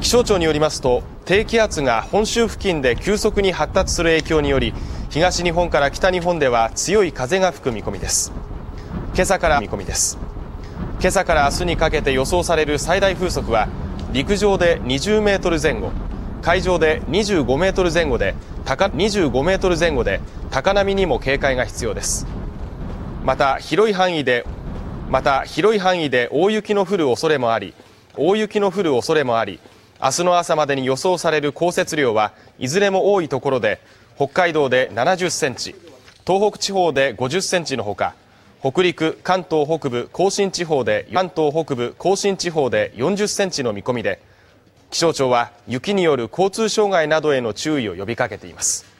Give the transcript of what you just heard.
気象庁によりますと低気圧が本州付近で急速に発達する影響により東日本から北日本では強い風が吹く見込みです。今朝から見込みです。今朝から明日にかけて予想される最大風速は陸上で20メートル前後海上で25メートル前後で高25メートル前後で高波にも警戒が必要です。また広い範囲でまた広い範囲で大雪の降る恐れもあり大雪の降る恐れもあり明日の朝までに予想される降雪量はいずれも多いところで北海道で70センチ東北地方で50センチのほか北陸、関東北部、甲信地方で関東北部、甲信地方で40センチの見込みで気象庁は雪による交通障害などへの注意を呼びかけています。